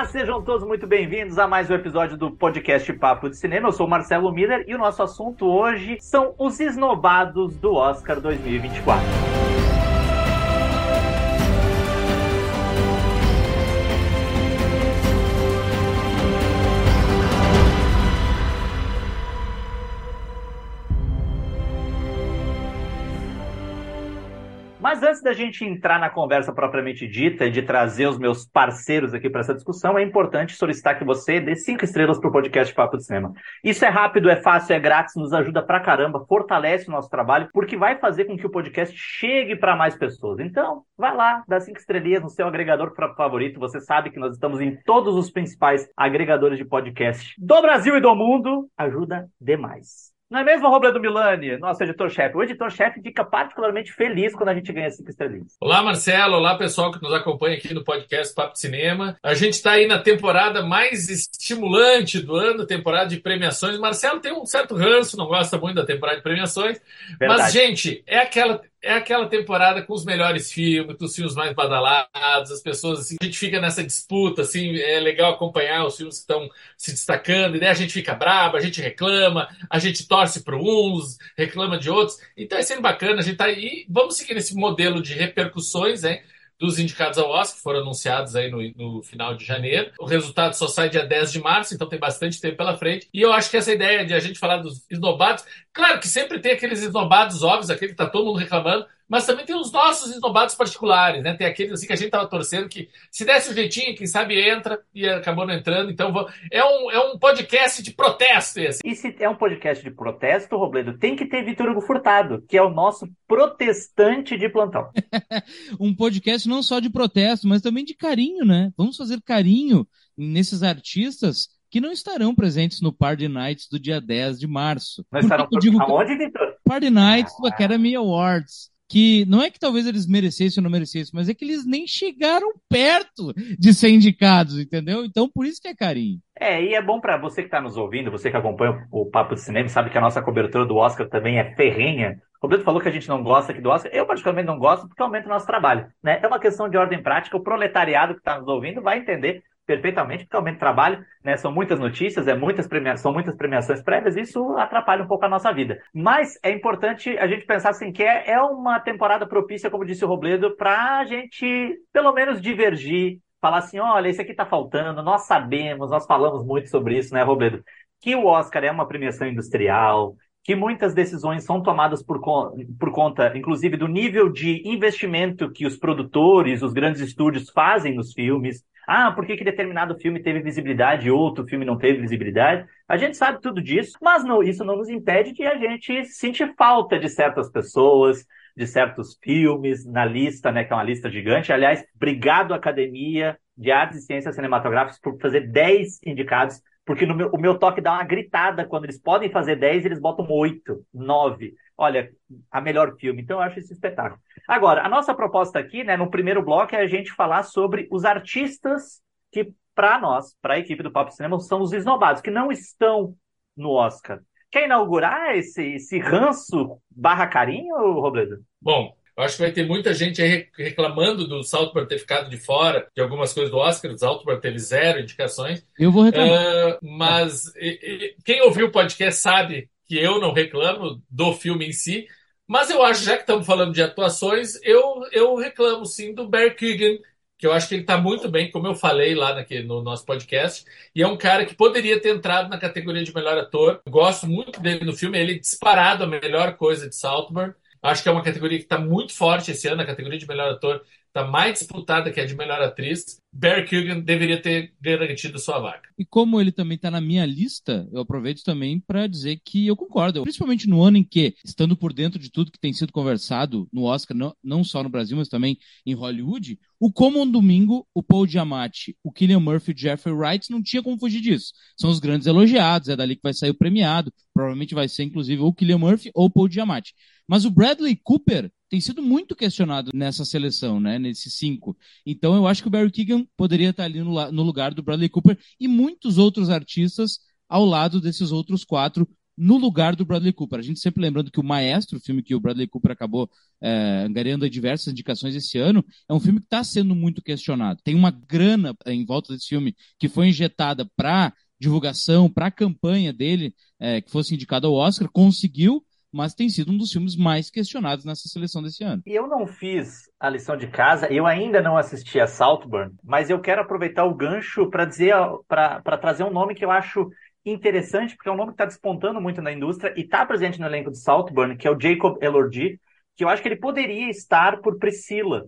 Olá, sejam todos muito bem-vindos a mais um episódio do podcast Papo de Cinema. Eu sou o Marcelo Miller e o nosso assunto hoje são os esnobados do Oscar 2024. Mas antes da gente entrar na conversa propriamente dita e de trazer os meus parceiros aqui para essa discussão, é importante solicitar que você dê cinco estrelas para o podcast Papo de Cinema. Isso é rápido, é fácil, é grátis, nos ajuda pra caramba, fortalece o nosso trabalho, porque vai fazer com que o podcast chegue para mais pessoas. Então, vai lá, dá cinco estrelinhas no seu agregador favorito. Você sabe que nós estamos em todos os principais agregadores de podcast do Brasil e do mundo. Ajuda demais. Não é mesmo, Robledo Milani, nosso editor-chefe? O editor-chefe fica particularmente feliz quando a gente ganha cinco estrelinhas. Olá, Marcelo. Olá, pessoal que nos acompanha aqui no podcast Papo de Cinema. A gente está aí na temporada mais estimulante do ano, temporada de premiações. Marcelo tem um certo ranço, não gosta muito da temporada de premiações. Verdade. Mas, gente, é aquela é aquela temporada com os melhores filmes, com os filmes mais badalados, as pessoas, assim, a gente fica nessa disputa, assim, é legal acompanhar os filmes que estão se destacando, e daí a gente fica brabo, a gente reclama, a gente torce para uns, reclama de outros, então é sempre bacana, a gente tá aí, vamos seguir esse modelo de repercussões, dos indicados ao Oscar, que foram anunciados aí no, no, final de janeiro. O resultado só sai dia 10 de março, então tem bastante tempo pela frente. E eu acho que essa ideia de a gente falar dos esnobados, claro que sempre tem aqueles esnobados óbvios, aquele que tá todo mundo reclamando, mas também tem os nossos esnobados particulares, né? Tem aqueles assim que a gente tava torcendo que se desse um jeitinho, quem sabe entra e acabou não entrando. Então é um, é um podcast de protesto esse. E se é um podcast de protesto, Robledo, tem que ter Vitor Hugo Furtado, que é o nosso protestante de plantão. um podcast não só de protesto, mas também de carinho, né? Vamos fazer carinho nesses artistas que não estarão presentes no Party Nights do dia 10 de março. Mas estarão por... digo... aonde, Vitor? Party Nights do Academy Awards que não é que talvez eles merecessem ou não merecessem, mas é que eles nem chegaram perto de ser indicados, entendeu? Então por isso que é carinho. É, e é bom para você que está nos ouvindo, você que acompanha o Papo de Cinema, sabe que a nossa cobertura do Oscar também é ferrenha. O Roberto falou que a gente não gosta aqui do Oscar. Eu, particularmente, não gosto porque aumenta o nosso trabalho. Né? É uma questão de ordem prática. O proletariado que está nos ouvindo vai entender perfeitamente, porque aumenta o trabalho, né? São muitas notícias, é muitas são muitas premiações prévias, isso atrapalha um pouco a nossa vida. Mas é importante a gente pensar assim que é, é uma temporada propícia, como disse o Robledo, para a gente pelo menos divergir, falar assim, olha, isso aqui está faltando, nós sabemos, nós falamos muito sobre isso, né, Robledo? Que o Oscar é uma premiação industrial, que muitas decisões são tomadas por, por conta, inclusive, do nível de investimento que os produtores, os grandes estúdios fazem nos filmes, ah, por que, que determinado filme teve visibilidade e outro filme não teve visibilidade? A gente sabe tudo disso, mas não, isso não nos impede de a gente sentir falta de certas pessoas, de certos filmes na lista, né, que é uma lista gigante. Aliás, obrigado Academia de Artes e Ciências Cinematográficas por fazer 10 indicados, porque meu, o meu toque dá uma gritada quando eles podem fazer 10, eles botam 8, 9 olha, a melhor filme. Então eu acho esse espetáculo. Agora, a nossa proposta aqui, né, no primeiro bloco, é a gente falar sobre os artistas que, para nós, para a equipe do Papo Cinema, são os esnobados, que não estão no Oscar. Quer inaugurar esse, esse ranço barra carinho, Robledo? Bom, acho que vai ter muita gente aí reclamando do Saltburn ter ficado de fora de algumas coisas do Oscar. O Saltburn teve zero indicações. Eu vou reclamar. Uh, mas e, e, quem ouviu o podcast sabe que eu não reclamo do filme em si, mas eu acho, já que estamos falando de atuações, eu, eu reclamo sim do Barry Keegan, que eu acho que ele está muito bem, como eu falei lá naquele, no nosso podcast, e é um cara que poderia ter entrado na categoria de melhor ator. Gosto muito dele no filme, ele é disparado a melhor coisa de Saltburn. Acho que é uma categoria que está muito forte esse ano, a categoria de melhor ator está mais disputada que a de melhor atriz. Barry Keoghan deveria ter garantido sua vaga. E como ele também está na minha lista, eu aproveito também para dizer que eu concordo, principalmente no ano em que, estando por dentro de tudo que tem sido conversado no Oscar, não, não só no Brasil, mas também em Hollywood, o como um domingo, o Paul Giamatti, o Killian Murphy e o Jeffrey Wright não tinha como fugir disso. São os grandes elogiados, é dali que vai sair o premiado, provavelmente vai ser inclusive ou o Killian Murphy ou o Paul Giamatti. Mas o Bradley Cooper tem sido muito questionado nessa seleção, né? Nesses cinco. Então eu acho que o Barry Keegan poderia estar ali no, no lugar do Bradley Cooper e muitos outros artistas ao lado desses outros quatro, no lugar do Bradley Cooper. A gente sempre lembrando que o Maestro, o filme que o Bradley Cooper acabou é, angariando diversas indicações esse ano, é um filme que está sendo muito questionado. Tem uma grana em volta desse filme que foi injetada para divulgação, para a campanha dele, é, que fosse indicado ao Oscar, conseguiu, mas tem sido um dos filmes mais questionados nessa seleção desse ano. Eu não fiz a lição de casa, eu ainda não assisti a Saltburn, mas eu quero aproveitar o gancho para dizer, para trazer um nome que eu acho interessante, porque é um nome que está despontando muito na indústria e está presente no elenco de Saltburn, que é o Jacob Elordi, que eu acho que ele poderia estar por Priscila.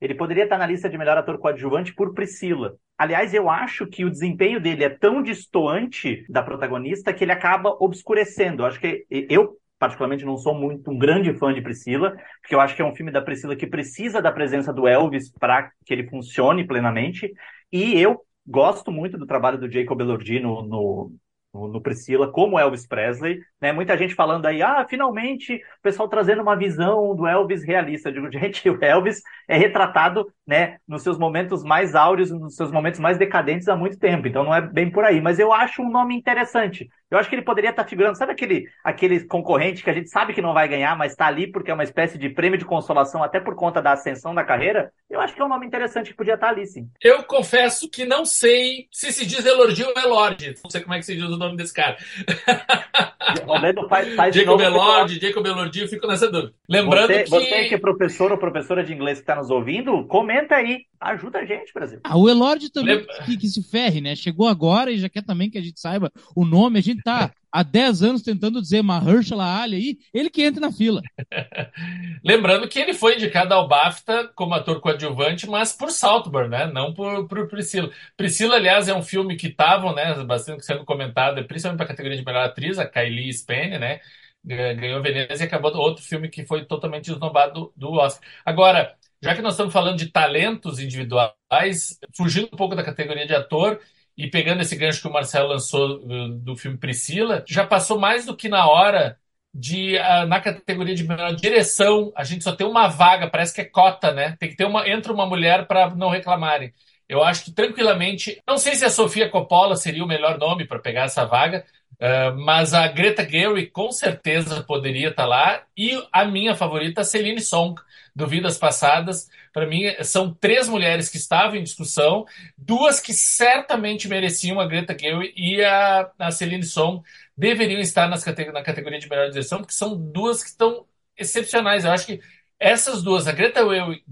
Ele poderia estar na lista de melhor ator coadjuvante por Priscila. Aliás, eu acho que o desempenho dele é tão distoante da protagonista que ele acaba obscurecendo. Eu acho que eu particularmente não sou muito um grande fã de Priscila, porque eu acho que é um filme da Priscila que precisa da presença do Elvis para que ele funcione plenamente. E eu gosto muito do trabalho do Jacob Elordi no, no, no, Priscila, como Elvis Presley, né? Muita gente falando aí, ah, finalmente o pessoal trazendo uma visão do Elvis realista. Eu digo, gente, o Elvis é retratado, né, nos seus momentos mais áureos, nos seus momentos mais decadentes há muito tempo, então não é bem por aí. Mas eu acho um nome interessante. Eu acho que ele poderia estar figurando, sabe aquele, aquele concorrente que a gente sabe que não vai ganhar, mas está ali porque é uma espécie de prêmio de consolação, até por conta da ascensão da carreira? Eu acho que é um nome interessante que podia estar ali, sim. Eu confesso que não sei se se diz Elordi ou Elord. Não sei como é que se diz o nome desse cara. Roberto faz, faz Jacob Elordi, Jacob Elordi, eu fico nessa dúvida. Lembrando você, que... Você que é professor ou professora de inglês que está nos ouvindo, comenta aí. Ajuda a gente, Brasil. Ah, o Elord também que, que, se ferre, né? Chegou agora e já quer também que a gente saiba o nome. A gente tá há 10 anos tentando dizer Mahershala Ali aí, ele que entra na fila. Lembrando que ele foi indicado ao BAFTA como ator coadjuvante, mas por Saltburn, né? Não por, por Priscila. Priscila, aliás, é um filme que estavam, né, bastante sendo comentado, principalmente para a categoria de melhor atriz, a Kylie Spane, né? Ganhou Veneza e acabou outro filme que foi totalmente esnobado do, do Oscar. Agora, já que nós estamos falando de talentos individuais, fugindo um pouco da categoria de ator, e pegando esse gancho que o Marcelo lançou uh, do filme Priscila, já passou mais do que na hora de uh, na categoria de melhor direção, a gente só tem uma vaga, parece que é cota, né? Tem que ter uma entra uma mulher para não reclamarem. Eu acho que tranquilamente, não sei se a Sofia Coppola seria o melhor nome para pegar essa vaga, uh, mas a Greta Gerwig com certeza poderia estar tá lá e a minha favorita, Celine Song, do Vidas Passadas. Para mim, são três mulheres que estavam em discussão, duas que certamente mereciam a Greta Gerwig e a, a Celine Song deveriam estar nas, na categoria de melhor direção, porque são duas que estão excepcionais. Eu acho que essas duas, a Greta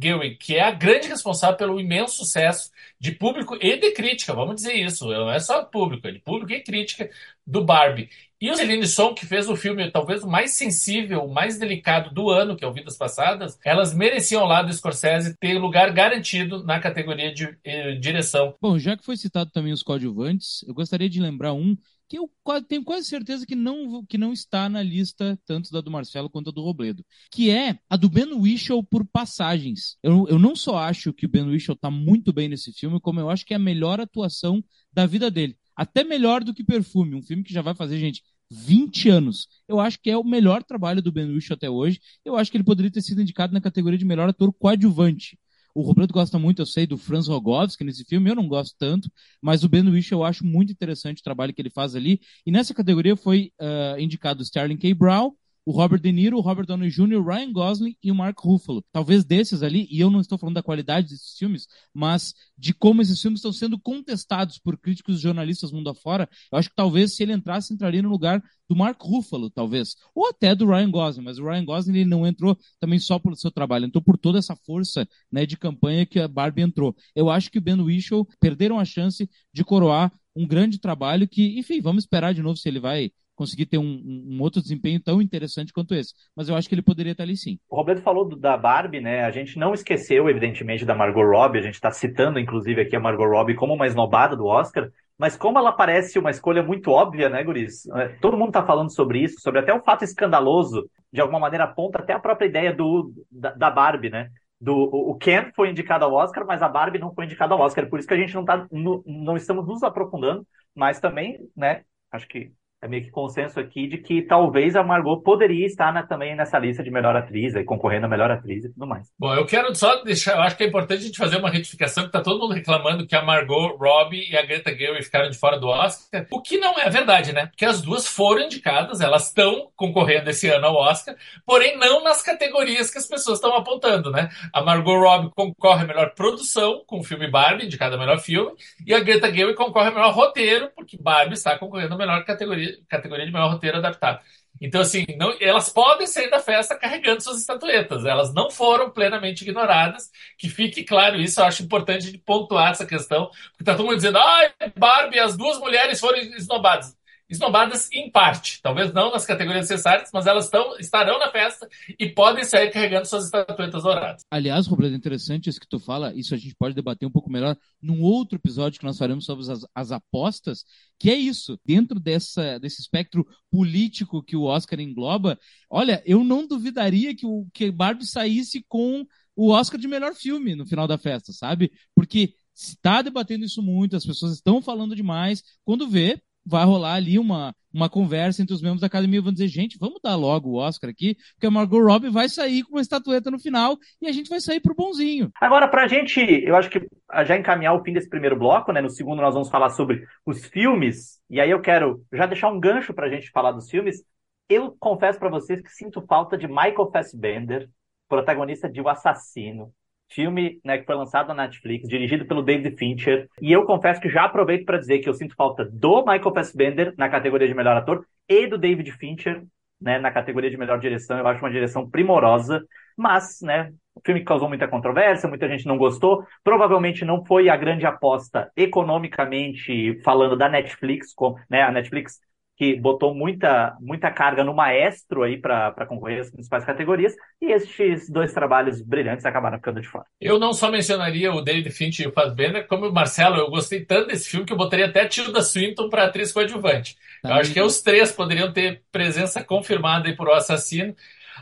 Gerwig, que é a grande responsável pelo imenso sucesso de público e de crítica, vamos dizer isso, não é só público, é de público e crítica do Barbie. E o Celine Song, que fez o filme talvez o mais sensível, o mais delicado do ano, que é o Vidas Passadas, elas mereciam lá do Scorsese ter lugar garantido na categoria de eh, direção. Bom, já que foi citado também os coadjuvantes, eu gostaria de lembrar um que eu tenho quase certeza que não, que não está na lista tanto da do Marcelo quanto a do Robledo, que é a do Ben Whishaw por passagens. Eu, eu não só acho que o Ben Whishaw está muito bem nesse filme, como eu acho que é a melhor atuação da vida dele. Até melhor do que Perfume, um filme que já vai fazer, gente, 20 anos. Eu acho que é o melhor trabalho do Ben Whishaw até hoje. Eu acho que ele poderia ter sido indicado na categoria de melhor ator coadjuvante. O Roberto gosta muito, eu sei, do Franz Rogowski nesse filme, eu não gosto tanto, mas o Ben Whishaw eu acho muito interessante o trabalho que ele faz ali. E nessa categoria foi uh, indicado Sterling K. Brown, o Robert De Niro, o Robert Downey Jr., o Ryan Gosling e o Mark Ruffalo. Talvez desses ali, e eu não estou falando da qualidade desses filmes, mas de como esses filmes estão sendo contestados por críticos e jornalistas mundo afora, eu acho que talvez se ele entrasse, entraria no lugar do Mark Ruffalo, talvez. Ou até do Ryan Gosling, mas o Ryan Gosling ele não entrou também só pelo seu trabalho, entrou por toda essa força né, de campanha que a Barbie entrou. Eu acho que o Ben Whishaw perderam a chance de coroar um grande trabalho que, enfim, vamos esperar de novo se ele vai conseguir ter um, um, outro desempenho tão interessante quanto esse. Mas eu acho que ele poderia estar ali sim. O Roberto falou do, da Barbie, né? A gente não esqueceu, evidentemente, da Margot Robbie. A gente está citando, inclusive, aqui a Margot Robbie como uma esnobada do Oscar. Mas como ela parece uma escolha muito óbvia, né, Guris? É, todo mundo está falando sobre isso, sobre até o fato escandaloso, de alguma maneira aponta até a própria ideia do, da, da Barbie, né? Do, o Ken foi indicado ao Oscar, mas a Barbie não foi indicada ao Oscar. Por isso que a gente não, tá, no, não estamos nos aprofundando, mas também, né, acho que é meio que consenso aqui de que talvez a Margot poderia estar na, também nessa lista de melhor atriz, aí, concorrendo a melhor atriz e tudo mais. Bom, eu quero só deixar, eu acho que é importante a gente fazer uma retificação, que tá todo mundo reclamando que a Margot Robbie e a Greta Gerwig ficaram de fora do Oscar, o que não é verdade, né? Porque as duas foram indicadas, elas estão concorrendo esse ano ao Oscar, porém não nas categorias que as pessoas estão apontando, né? A Margot Robbie concorre a melhor produção com o filme Barbie, indicada a melhor filme, e a Greta Gerwig concorre a melhor roteiro, porque Barbie está concorrendo a melhor categoria categoria, de melhor roteiro adaptado. Então, assim, não, elas podem sair da festa carregando suas estatuetas. Elas não foram plenamente ignoradas. Que fique claro isso. Eu acho importante pontuar essa questão. Porque tá todo mundo dizendo, ah, Barbie, as duas mulheres foram esnobadas esnobadas em parte, talvez não nas categorias necessárias, mas elas estão, estarão na festa e podem sair carregando suas estatuetas douradas. Aliás, Robledo, é interessante isso que tu fala, isso a gente pode debater um pouco melhor num outro episódio que nós faremos sobre as, as apostas, que é isso, dentro dessa, desse espectro político que o Oscar engloba, olha, eu não duvidaria que o que Barbie saísse com o Oscar de melhor filme no final da festa, sabe? Porque está debatendo isso muito, as pessoas estão falando demais, quando vê, vai rolar ali uma, uma conversa entre os membros da academia, vão dizer, gente, vamos dar logo o Oscar aqui, porque a Margot Robbie vai sair com uma estatueta no final e a gente vai sair pro bonzinho. Agora, pra gente, eu acho que já encaminhar o fim desse primeiro bloco, né? No segundo nós vamos falar sobre os filmes, e aí eu quero já deixar um gancho pra gente falar dos filmes. Eu confesso para vocês que sinto falta de Michael Fassbender, protagonista de O Assassino, filme né, que foi lançado na Netflix, dirigido pelo David Fincher. E eu confesso que já aproveito para dizer que eu sinto falta do Michael Fassbender na categoria de melhor ator e do David Fincher né, na categoria de melhor direção. Eu acho uma direção primorosa, mas, né, o filme causou muita controvérsia, muita gente não gostou. Provavelmente não foi a grande aposta economicamente falando da Netflix, com, né, a Netflix que botou muita, muita carga no maestro aí para concorrer às principais categorias, e estes dois trabalhos brilhantes acabaram ficando de fora. Eu não só mencionaria o David Fincher e o Fassbender, como o Marcelo, eu gostei tanto desse filme que eu botaria até Tilda Swinton para atriz coadjuvante. Eu acho que os três poderiam ter presença confirmada aí por O Assassino.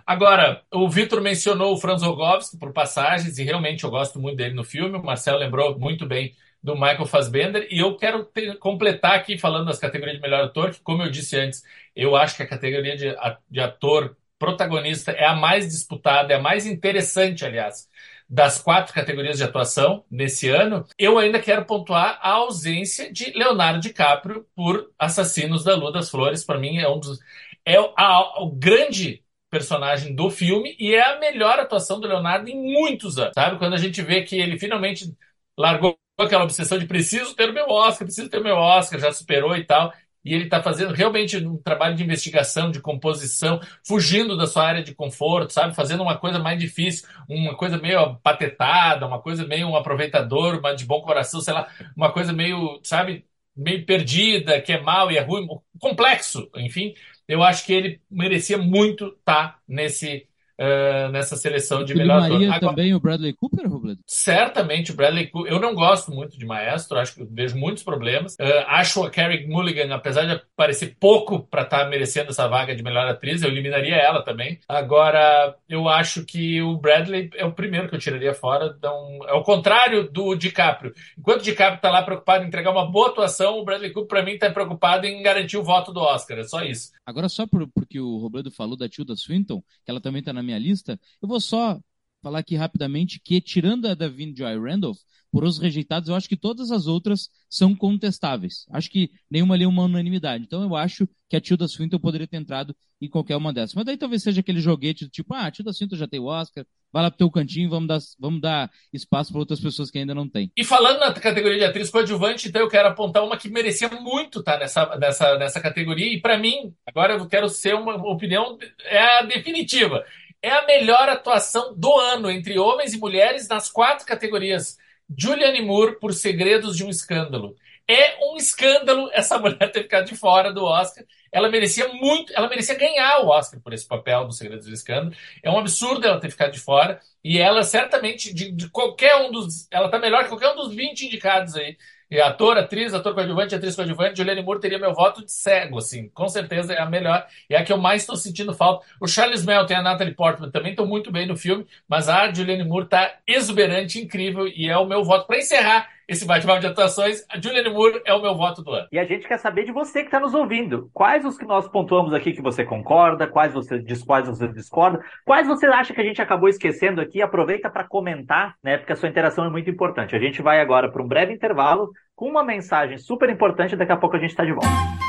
Agora, o Vitor mencionou o Franz Rogowski por passagens, e realmente eu gosto muito dele no filme. O Marcelo lembrou muito bem do Michael Fassbender. E eu quero ter, completar aqui falando das categorias de melhor ator, que, como eu disse antes, eu acho que a categoria de, de ator protagonista é a mais disputada, é a mais interessante, aliás, das quatro categorias de atuação nesse ano. Eu ainda quero pontuar a ausência de Leonardo DiCaprio por Assassinos da Lua das Flores. Para mim, é um dos. É a, o grande personagem do filme e é a melhor atuação do Leonardo em muitos anos, sabe? Quando a gente vê que ele finalmente largou aquela obsessão de preciso ter o meu Oscar, preciso ter o meu Oscar, já superou e tal. E ele está fazendo realmente um trabalho de investigação, de composição, fugindo da sua área de conforto, sabe? Fazendo uma coisa mais difícil, uma coisa meio patetada, uma coisa meio um aproveitador, mas de bom coração, sei lá, uma coisa meio, sabe, meio perdida, que é mal e é ruim, complexo, enfim. Eu acho que ele merecia muito estar tá nesse uh, nessa seleção de melhor ator. Agora, também o Bradley Cooper, Robledo? Certamente o Bradley Cooper. Eu não gosto muito de Maestro, acho que vejo muitos problemas. Uh, acho a Carrie Mulligan, apesar de aparecer pouco para estar tá merecendo essa vaga de melhor atriz, eu eliminaria ela também. Agora, eu acho que o Bradley é o primeiro que eu tiraria fora. Então, é o contrário do DiCaprio. Enquanto o DiCaprio está lá preocupado em entregar uma boa atuação, o Bradley Cooper, para mim, está preocupado em garantir o voto do Oscar. É só isso. Agora, só por, porque o Robledo falou da Tilda Swinton, que ela também está na minha lista, eu vou só falar aqui rapidamente que, tirando a Davine Joy Randolph, por os rejeitados, eu acho que todas as outras são contestáveis. Acho que nenhuma ali é uma unanimidade. Então eu acho que a Tilda Swinton poderia ter entrado em qualquer uma dessas. Mas daí talvez seja aquele joguete do tipo, ah, a Tilda Swinton já tem o Oscar, vai lá pro teu cantinho, vamos dar, vamos dar espaço para outras pessoas que ainda não têm. E falando na categoria de atriz coadjuvante, então eu quero apontar uma que merecia muito estar tá, nessa, nessa, nessa categoria. E para mim, agora eu quero ser uma opinião, é a definitiva. É a melhor atuação do ano entre homens e mulheres nas quatro categorias Julianne Moore por Segredos de um Escândalo. É um escândalo essa mulher ter ficado de fora do Oscar. Ela merecia muito, ela merecia ganhar o Oscar por esse papel do Segredos do Escândalo. É um absurdo ela ter ficado de fora. E ela certamente, de, de qualquer um dos. Ela tá melhor que qualquer um dos 20 indicados aí. E ator, atriz, ator coadjuvante, atriz coadjuvante, Julianne Moore teria meu voto de cego, assim. Com certeza é a melhor. E é a que eu mais estou sentindo falta. O Charles Melton e a Natalie Portman também estão muito bem no filme, mas a Julianne Moore está exuberante, incrível, e é o meu voto. Para encerrar esse bate-papo de atuações. A Julianne Moore é o meu voto do ano. E a gente quer saber de você que está nos ouvindo. Quais os que nós pontuamos aqui que você concorda, quais você, quais você discorda, quais você acha que a gente acabou esquecendo aqui? Aproveita para comentar, né? Porque a sua interação é muito importante. A gente vai agora para um breve intervalo com uma mensagem super importante. Daqui a pouco a gente está de volta.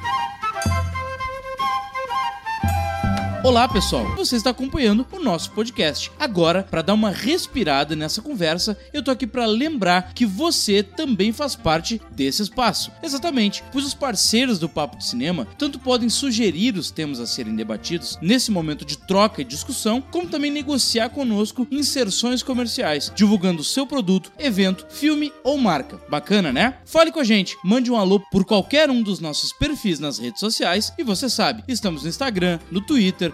Olá, pessoal. Você está acompanhando o nosso podcast. Agora, para dar uma respirada nessa conversa, eu tô aqui para lembrar que você também faz parte desse espaço. Exatamente, pois os parceiros do Papo de Cinema tanto podem sugerir os temas a serem debatidos nesse momento de troca e discussão, como também negociar conosco inserções comerciais, divulgando seu produto, evento, filme ou marca. Bacana, né? Fale com a gente, mande um alô por qualquer um dos nossos perfis nas redes sociais e você sabe, estamos no Instagram, no Twitter,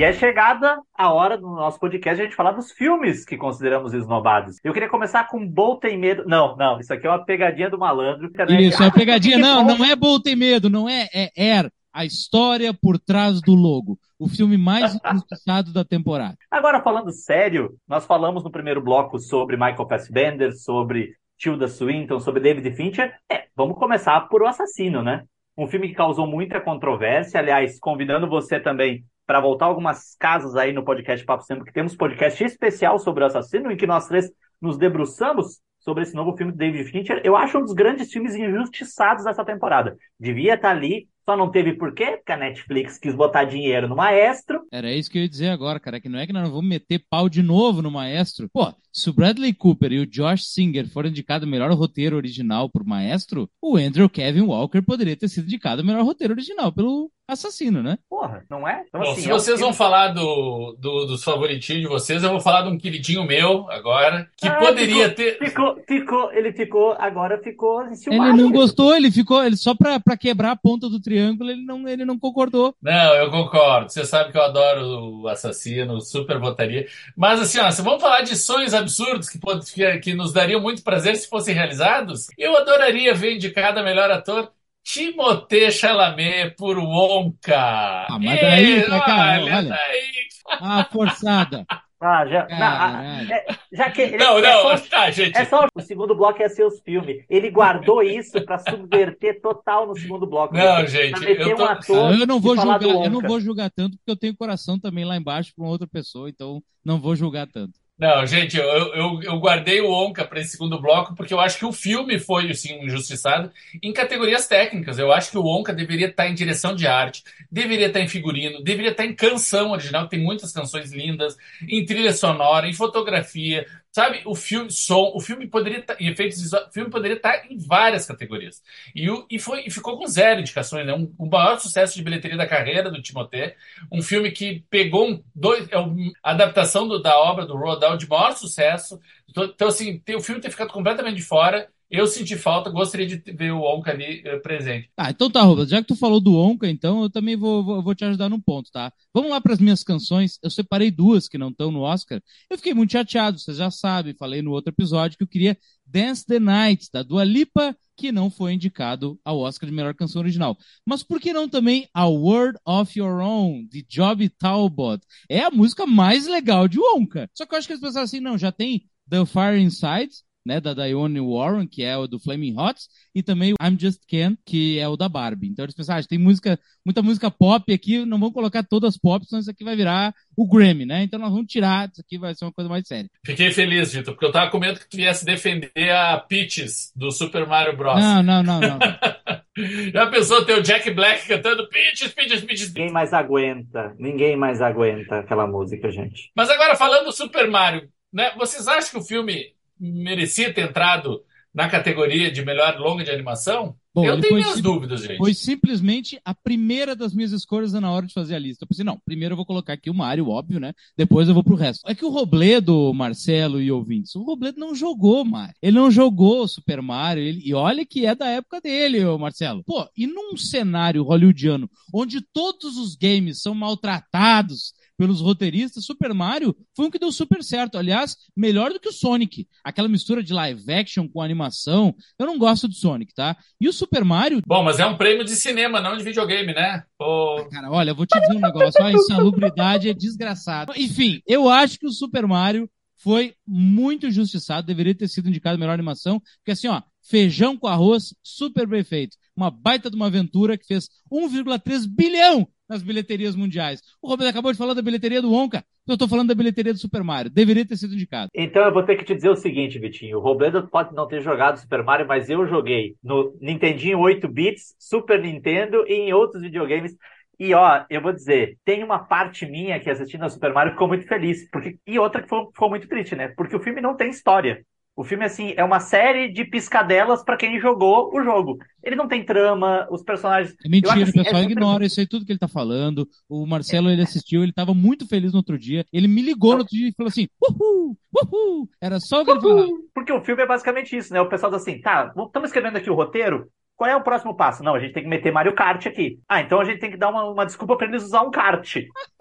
E é chegada a hora do nosso podcast a gente falar dos filmes que consideramos esnobados. Eu queria começar com Bol Tem Medo. Não, não, isso aqui é uma pegadinha do malandro. Né? Isso, é uma pegadinha. não, não é Bol Tem Medo, não é, é Air. A história por trás do logo. O filme mais injustiçado da temporada. Agora, falando sério, nós falamos no primeiro bloco sobre Michael Fassbender, sobre Tilda Swinton, sobre David Fincher. É, vamos começar por O Assassino, né? Um filme que causou muita controvérsia. Aliás, convidando você também para voltar algumas casas aí no podcast Papo Sempre, que temos podcast especial sobre o assassino, em que nós três nos debruçamos sobre esse novo filme de David Fincher. Eu acho um dos grandes filmes injustiçados dessa temporada. Devia estar tá ali, só não teve por quê? Porque a Netflix quis botar dinheiro no maestro. Era isso que eu ia dizer agora, cara, que não é que nós não vamos meter pau de novo no maestro. Pô, se o Bradley Cooper e o Josh Singer foram indicados melhor roteiro original por maestro, o Andrew Kevin Walker poderia ter sido indicado melhor roteiro original pelo assassino, né? Porra, não é? Então, Bom, assim, se é vocês vão falar do, do, dos favoritinhos de vocês, eu vou falar de um queridinho meu agora, que ah, poderia ficou, ter. Ficou, ficou, ele ficou, agora ficou Ele não gostou, ele ficou, ele só pra, pra quebrar a ponta do triângulo, ele não, ele não concordou. Não, eu concordo. Você sabe que eu adoro o assassino, super votaria. Mas assim, ó, se vamos falar de sonhos absurdos que, que, que nos dariam muito prazer se fossem realizados, eu adoraria ver indicado a melhor ator Timothée Chalamet por Wonka. Ah, mas daí, tá, cara, olha, olha. Daí. Ah, forçada. Ah, já, não, é, já que, não, é não, só, tá, gente. É só o segundo bloco é seus filmes. Ele guardou isso para subverter total no segundo bloco. Não, gente, eu, tô... um eu não vou julgar, eu não vou julgar tanto porque eu tenho coração também lá embaixo para outra pessoa, então não vou julgar tanto. Não, gente, eu, eu, eu guardei o Onca para esse segundo bloco porque eu acho que o filme foi, sim, injustiçado em categorias técnicas. Eu acho que o Onca deveria estar em direção de arte, deveria estar em figurino, deveria estar em canção original, tem muitas canções lindas, em trilha sonora, em fotografia, Sabe, o filme, som, o filme poderia tá, efeitos o filme poderia estar tá em várias categorias. E, o, e, foi, e ficou com zero indicações, né? Um, o maior sucesso de bilheteria da carreira do Timothée. Um filme que pegou um, dois, é uma adaptação do, da obra do Roald Dahl de maior sucesso. Então, então assim, tem, o filme ter ficado completamente de fora eu senti falta, gostaria de ver o Onca ali uh, presente. Ah, então tá, Rubens. Já que tu falou do Onca, então eu também vou, vou, vou te ajudar num ponto, tá? Vamos lá para as minhas canções. Eu separei duas que não estão no Oscar. Eu fiquei muito chateado, vocês já sabem. Falei no outro episódio que eu queria Dance the Night, da Dua Lipa, que não foi indicado ao Oscar de melhor canção original. Mas por que não também A Word of Your Own, de Job Talbot? É a música mais legal de Onca. Só que eu acho que eles pensaram assim, não, já tem The Fire Inside, né, da Dione Warren, que é o do Flaming Hots, e também o I'm Just Ken, que é o da Barbie. Então eles pensaram, ah, tem música, muita música pop aqui, não vamos colocar todas pop, senão isso aqui vai virar o Grammy, né? Então nós vamos tirar, isso aqui vai ser uma coisa mais séria. Fiquei feliz, Vitor, porque eu tava com medo que tu viesse defender a Peaches do Super Mario Bros. Não, não, não, não. Já pensou ter o Jack Black cantando Peaches, Peaches, Peaches? Ninguém mais aguenta, ninguém mais aguenta aquela música, gente. Mas agora falando do Super Mario, né? Vocês acham que o filme merecia ter entrado na categoria de melhor longa de animação? Bom, eu tenho minhas dúvidas, gente. Foi simplesmente a primeira das minhas escolhas na hora de fazer a lista. Eu pensei, não, primeiro eu vou colocar aqui o Mario, óbvio, né? Depois eu vou pro resto. É que o Robledo, Marcelo e ouvintes, o Robledo não jogou Mario. Ele não jogou Super Mario. Ele... E olha que é da época dele, Marcelo. Pô, e num cenário hollywoodiano onde todos os games são maltratados, pelos roteiristas, Super Mario foi um que deu super certo. Aliás, melhor do que o Sonic. Aquela mistura de live action com animação. Eu não gosto do Sonic, tá? E o Super Mario. Bom, mas é um prêmio de cinema, não de videogame, né? Ah, cara, olha, eu vou te dizer um negócio. A insalubridade é desgraçada. Enfim, eu acho que o Super Mario foi muito injustiçado, deveria ter sido indicado melhor animação, porque assim, ó, feijão com arroz, super bem feito. Uma baita de uma aventura que fez 1,3 bilhão nas bilheterias mundiais. O Roberto acabou de falar da bilheteria do Onca. Eu estou falando da bilheteria do Super Mario. Deveria ter sido indicado. Então eu vou ter que te dizer o seguinte, Vitinho. O Robledo pode não ter jogado Super Mario, mas eu joguei no Nintendinho 8 bits, Super Nintendo e em outros videogames. E ó, eu vou dizer, tem uma parte minha que assistindo a Super Mario ficou muito feliz. Porque... E outra que ficou, ficou muito triste, né? Porque o filme não tem história. O filme, assim, é uma série de piscadelas para quem jogou o jogo. Ele não tem trama, os personagens. É mentira, acho, o pessoal é ignora isso aí, tudo que ele tá falando. O Marcelo, ele assistiu, ele tava muito feliz no outro dia. Ele me ligou no outro dia e falou assim: uhul, uhul. Era só o que ele falava. Porque o filme é basicamente isso, né? O pessoal diz assim: tá, estamos escrevendo aqui o roteiro, qual é o próximo passo? Não, a gente tem que meter Mario Kart aqui. Ah, então a gente tem que dar uma, uma desculpa para eles usar um kart.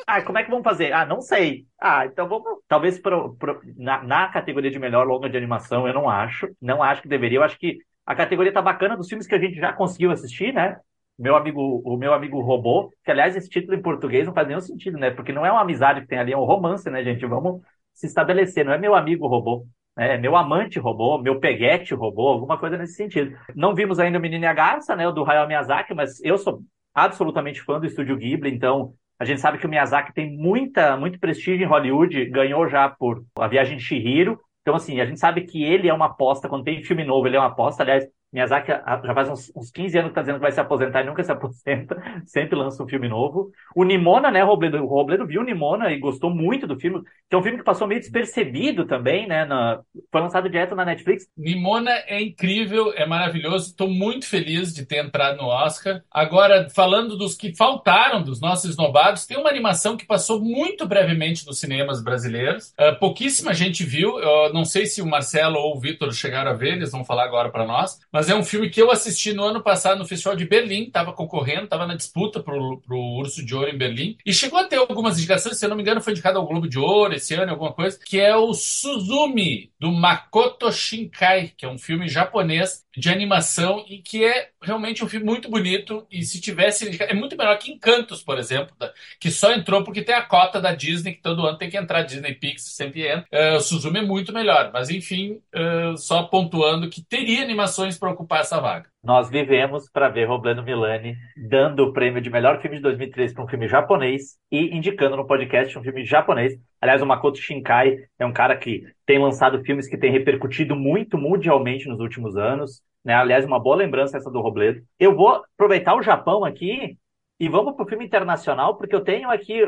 Ah, como é que vamos fazer? Ah, não sei. Ah, então vamos. Talvez pro, pro, na, na, categoria de melhor longa de animação, eu não acho. Não acho que deveria. Eu acho que a categoria tá bacana dos filmes que a gente já conseguiu assistir, né? Meu amigo, o meu amigo robô, que aliás esse título em português não faz nenhum sentido, né? Porque não é uma amizade que tem ali, é um romance, né, gente? Vamos se estabelecer, não é meu amigo robô é, meu amante roubou, meu peguete roubou, alguma coisa nesse sentido. Não vimos ainda o Menino e a Garça, né, o do Hayao Miyazaki, mas eu sou absolutamente fã do estúdio Ghibli, então a gente sabe que o Miyazaki tem muita, muito prestígio em Hollywood, ganhou já por A Viagem de Chihiro, então assim, a gente sabe que ele é uma aposta, quando tem filme novo, ele é uma aposta, aliás, Miyazaki já faz uns, uns 15 anos que está dizendo que vai se aposentar e nunca se aposenta, sempre lança um filme novo. O Nimona, né, Robledo, o Robledo viu o Nimona e gostou muito do filme, que é um filme que passou meio despercebido também, né, na, foi lançado direto na Netflix. Nimona é incrível, é maravilhoso, estou muito feliz de ter entrado no Oscar. Agora, falando dos que faltaram, dos nossos esnobados, tem uma animação que passou muito brevemente nos cinemas brasileiros, uh, pouquíssima gente viu, eu não sei se o Marcelo ou o Vitor chegaram a ver, eles vão falar agora para nós, mas é um filme que eu assisti no ano passado no Festival de Berlim, estava concorrendo, estava na disputa pro, pro Urso de Ouro em Berlim, e chegou a ter algumas indicações, se eu não me engano foi indicado ao Globo de Ouro esse ano, alguma coisa, que é o Suzumi, do Makoto Shinkai, que é um filme japonês de animação e que é realmente um filme muito bonito e se tivesse é muito melhor que Encantos, por exemplo, que só entrou porque tem a cota da Disney que todo ano tem que entrar Disney Pix sempre entra. Uh, o Suzumi é muito melhor, mas enfim, uh, só pontuando que teria animações para ocupar essa vaga. Nós vivemos para ver Roblano Milani dando o prêmio de melhor filme de 2013 para um filme japonês e indicando no podcast um filme japonês. Aliás, o Makoto Shinkai é um cara que tem lançado filmes que têm repercutido muito mundialmente nos últimos anos. Né? Aliás, uma boa lembrança essa do Robledo. Eu vou aproveitar o Japão aqui e vamos para o filme internacional, porque eu tenho aqui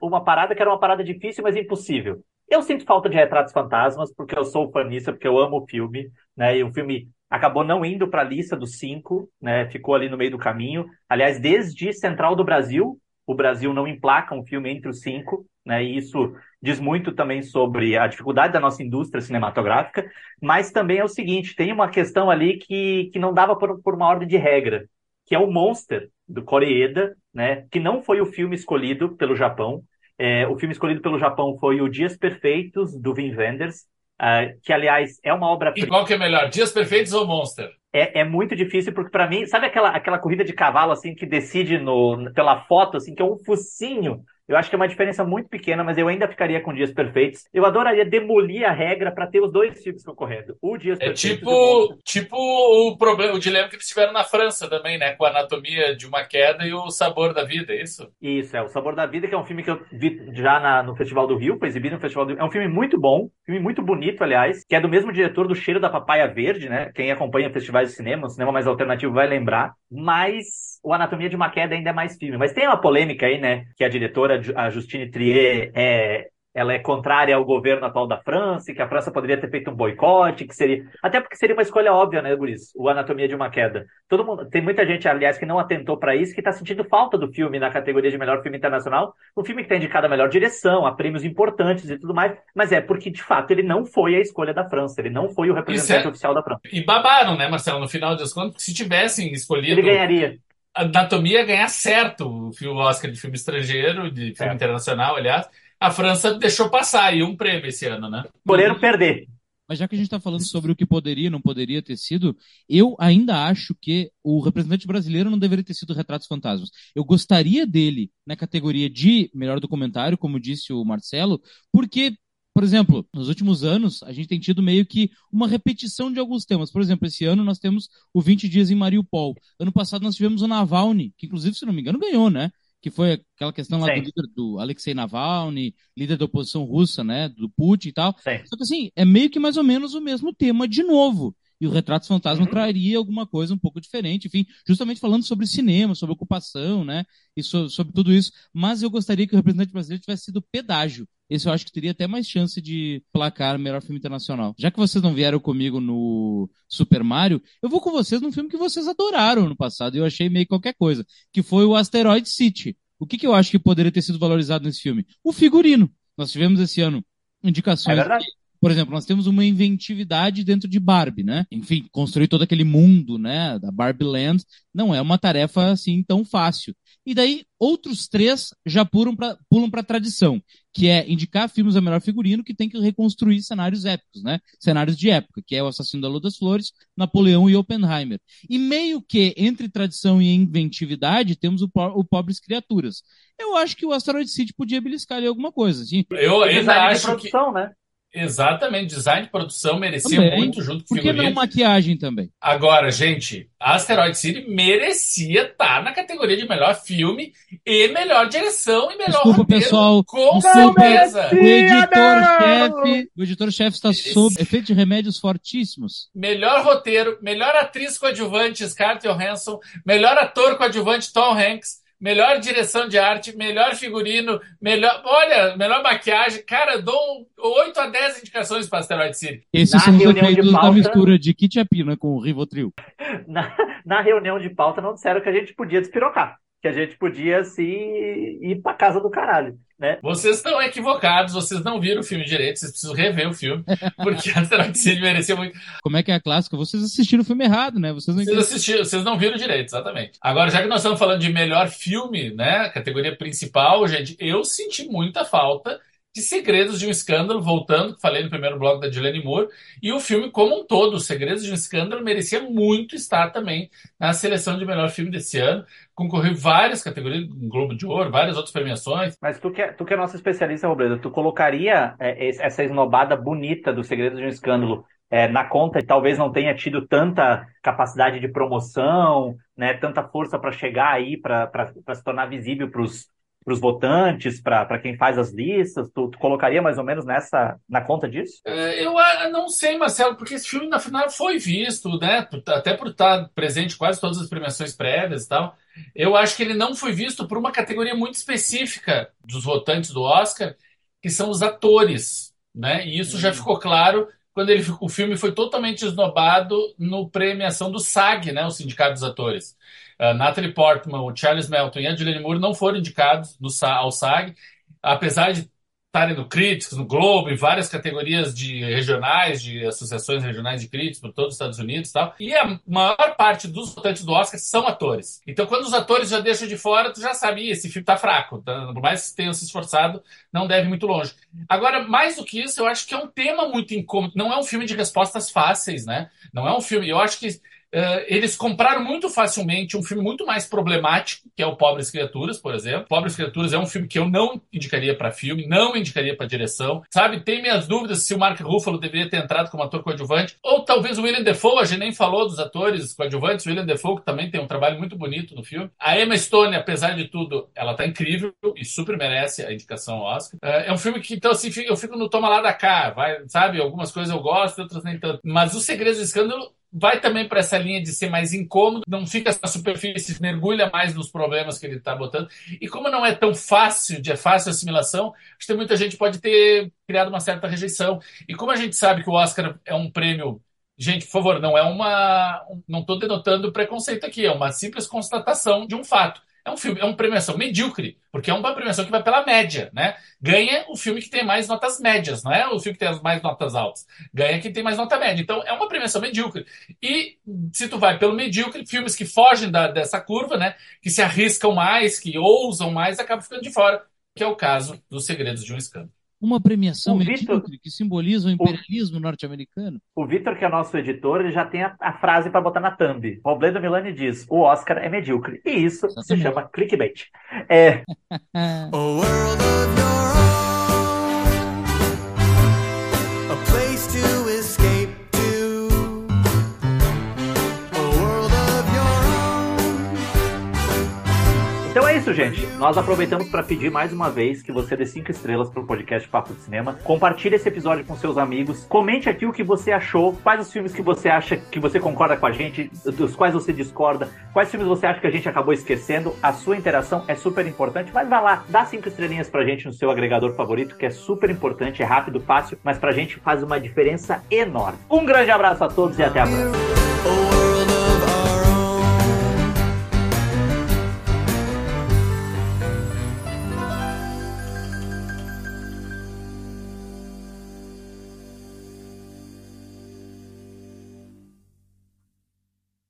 uma parada que era uma parada difícil, mas impossível. Eu sinto falta de Retratos Fantasmas, porque eu sou fanista, porque eu amo o filme, né? E o filme acabou não indo para a lista dos cinco, né? Ficou ali no meio do caminho. Aliás, desde Central do Brasil, o Brasil não emplaca um filme entre os cinco, né? E isso diz muito também sobre a dificuldade da nossa indústria cinematográfica, mas também é o seguinte, tem uma questão ali que, que não dava por, por uma ordem de regra, que é o Monster, do Koreeda, né? Que não foi o filme escolhido pelo Japão. É, o filme escolhido pelo Japão foi o Dias Perfeitos, do Wim Wenders, Uh, que aliás é uma obra. E qual que é melhor, Dias Perfeitos ou Monster? É, é muito difícil porque para mim, sabe aquela, aquela corrida de cavalo assim que decide no, pela foto assim que é um focinho eu acho que é uma diferença muito pequena, mas eu ainda ficaria com Dias Perfeitos. Eu adoraria demolir a regra para ter os dois filmes concorrendo. O Dias é Perfeitos. Tipo, tipo o problema, o dilema que eles tiveram na França também, né? Com a anatomia de uma queda e o sabor da vida, é isso? Isso, é. O Sabor da Vida, que é um filme que eu vi já na, no Festival do Rio, foi exibido no Festival do Rio. É um filme muito bom, filme muito bonito, aliás, que é do mesmo diretor do Cheiro da Papaya Verde, né? Quem acompanha festivais de cinema, o cinema mais alternativo vai lembrar. Mas o Anatomia de uma Queda ainda é mais firme. Mas tem uma polêmica aí, né? Que a diretora, a Justine Trier, é, ela é contrária ao governo atual da França, e que a França poderia ter feito um boicote, que seria. Até porque seria uma escolha óbvia, né, Guris? O Anatomia de uma Queda. Todo mundo... Tem muita gente, aliás, que não atentou para isso, que está sentindo falta do filme na categoria de melhor filme internacional. Um filme que está indicado a melhor direção, a prêmios importantes e tudo mais. Mas é porque, de fato, ele não foi a escolha da França. Ele não foi o representante é... oficial da França. E babaram, né, Marcelo? No final das contas, se tivessem escolhido. Ele ganharia Anatomia ganhar certo o Oscar de filme estrangeiro, de filme é. internacional, aliás. A França deixou passar aí um prêmio esse ano, né? Poderam perder. Mas já que a gente está falando sobre o que poderia e não poderia ter sido, eu ainda acho que o representante brasileiro não deveria ter sido Retratos Fantasmas. Eu gostaria dele na categoria de melhor documentário, como disse o Marcelo, porque, por exemplo, nos últimos anos a gente tem tido meio que uma repetição de alguns temas. Por exemplo, esse ano nós temos o 20 Dias em Mariupol. Ano passado nós tivemos o Navalny, que inclusive, se não me engano, ganhou, né? que foi aquela questão lá Sim. do líder do Alexei Navalny, líder da oposição russa, né, do Putin e tal. Sim. Só que assim, é meio que mais ou menos o mesmo tema de novo. E o Retratos Fantasma uhum. traria alguma coisa um pouco diferente, enfim, justamente falando sobre cinema, sobre ocupação, né, e so, sobre tudo isso. Mas eu gostaria que o representante brasileiro tivesse sido pedágio. Esse eu acho que teria até mais chance de placar melhor filme internacional. Já que vocês não vieram comigo no Super Mario, eu vou com vocês num filme que vocês adoraram no passado e eu achei meio qualquer coisa, que foi o Asteroid City. O que, que eu acho que poderia ter sido valorizado nesse filme? O figurino. Nós tivemos esse ano indicações. É por exemplo, nós temos uma inventividade dentro de Barbie, né? Enfim, construir todo aquele mundo, né, da Barbie Land, não é uma tarefa assim tão fácil. E daí, outros três já pulam para pulam a tradição, que é indicar filmes a melhor figurino que tem que reconstruir cenários épicos, né? Cenários de época, que é o Assassino da Lua das Flores, Napoleão e Oppenheimer. E meio que, entre tradição e inventividade, temos o, o Pobres Criaturas. Eu acho que o Asteroid City podia beliscar ali alguma coisa, assim. Eu ainda acho produção, que... né? Exatamente, design de produção merecia também. muito junto com Por que não maquiagem também? Agora, gente, Asteroid City merecia estar na categoria de melhor filme e melhor direção e melhor Desculpa, roteiro, pessoal. Com certeza. O editor-chefe, o editor-chefe está sob efeito de remédios fortíssimos. Melhor roteiro, melhor atriz coadjuvante Scarlett Johansson, melhor ator coadjuvante Tom Hanks, melhor direção de arte, melhor figurino, melhor. Olha, melhor maquiagem. Cara, dou 8 a 10 indicações para Asteroid City. Esses na são os efeitos pauta, da mistura de Kitiapina com o Rivotril. Na, na reunião de pauta não disseram que a gente podia despirocar que a gente podia se ir para casa do caralho, né? Vocês estão equivocados, vocês não viram o filme direito, vocês precisam rever o filme, porque Asteroid City merecia muito. Como é que é a clássica? Vocês assistiram o filme errado, né? Vocês não, vocês assistiram, vocês não viram direito, exatamente. Agora, já que nós estamos falando de melhor filme, né, categoria principal, gente, eu senti muita falta de Segredos de um Escândalo, voltando, que falei no primeiro bloco da Julianne Moore, e o filme como um todo, Segredos de um Escândalo, merecia muito estar também na seleção de melhor filme desse ano. Concorreu várias categorias, Globo de Ouro, várias outras premiações. Mas tu que é, tu que é nossa especialista, Robledo, tu colocaria é, essa esnobada bonita do Segredos de um Escândalo é, na conta e talvez não tenha tido tanta capacidade de promoção, né, tanta força para chegar aí, para se tornar visível para os para os votantes, para quem faz as listas? Tu, tu, colocaria mais ou menos nessa na conta disso? É, eu ah, não sei, Marcelo, porque esse filme na final foi visto, né? Até por estar presente em quase todas as premiações prévias e tal. Eu acho que ele não foi visto por uma categoria muito específica dos votantes do Oscar, que são os atores, né? E isso hum. já ficou claro quando ele, o filme foi totalmente esnobado no premiação do SAG, né? O Sindicato dos Atores. Uh, Natalie Portman, o Charles Melton e a Julianne Moore não foram indicados no, ao SAG, apesar de estarem no Critics, no Globo, em várias categorias de regionais, de associações regionais de críticos por todos os Estados Unidos e tal. E a maior parte dos votantes do Oscar são atores. Então, quando os atores já deixam de fora, tu já sabia, esse filme tá fraco. Tá? Por mais que tenham se esforçado, não deve ir muito longe. Agora, mais do que isso, eu acho que é um tema muito incômodo. Não é um filme de respostas fáceis, né? Não é um filme. Eu acho que eles compraram muito facilmente um filme muito mais problemático, que é o Pobres Criaturas, por exemplo. Pobres Criaturas é um filme que eu não indicaria para filme, não indicaria para direção. Sabe, tem minhas dúvidas se o Mark Ruffalo deveria ter entrado como ator coadjuvante, ou talvez o William Defoe, a gente nem falou dos atores coadjuvantes, o William Defoe que também tem um trabalho muito bonito no filme. A Emma Stone, apesar de tudo, ela tá incrível e super merece a indicação ao Oscar. Uh, é um filme que, então, assim, eu fico no toma lá da cá, vai, sabe? Algumas coisas eu gosto, outras nem tanto. Mas o Segredo do Escândalo vai também para essa linha de ser mais incômodo, não fica na superfície, mergulha mais nos problemas que ele está botando. E como não é tão fácil, de fácil assimilação, acho que muita gente pode ter criado uma certa rejeição. E como a gente sabe que o Oscar é um prêmio Gente, por favor, não é uma. Não estou denotando preconceito aqui, é uma simples constatação de um fato. É um filme, é uma premiação medíocre, porque é uma premiação que vai pela média, né? Ganha o filme que tem mais notas médias, não é o filme que tem as mais notas altas. Ganha quem tem mais nota média. Então, é uma premiação medíocre. E se tu vai pelo medíocre, filmes que fogem da, dessa curva, né? Que se arriscam mais, que ousam mais, acabam ficando de fora, que é o caso dos Segredos de um Escândalo uma premiação medíocre que simboliza o imperialismo norte-americano. O Vitor, que é nosso editor, ele já tem a, a frase para botar na thumb. Robledo Milani diz: o Oscar é medíocre. E isso Exatamente. se chama clickbait. É. isso, gente. Nós aproveitamos para pedir mais uma vez que você dê cinco estrelas para o podcast Papo de Cinema. Compartilhe esse episódio com seus amigos. Comente aqui o que você achou. Quais os filmes que você acha que você concorda com a gente, dos quais você discorda. Quais filmes você acha que a gente acabou esquecendo. A sua interação é super importante. Mas vai lá, dá cinco estrelinhas pra gente no seu agregador favorito, que é super importante, é rápido, fácil, mas pra gente faz uma diferença enorme. Um grande abraço a todos e até a próxima.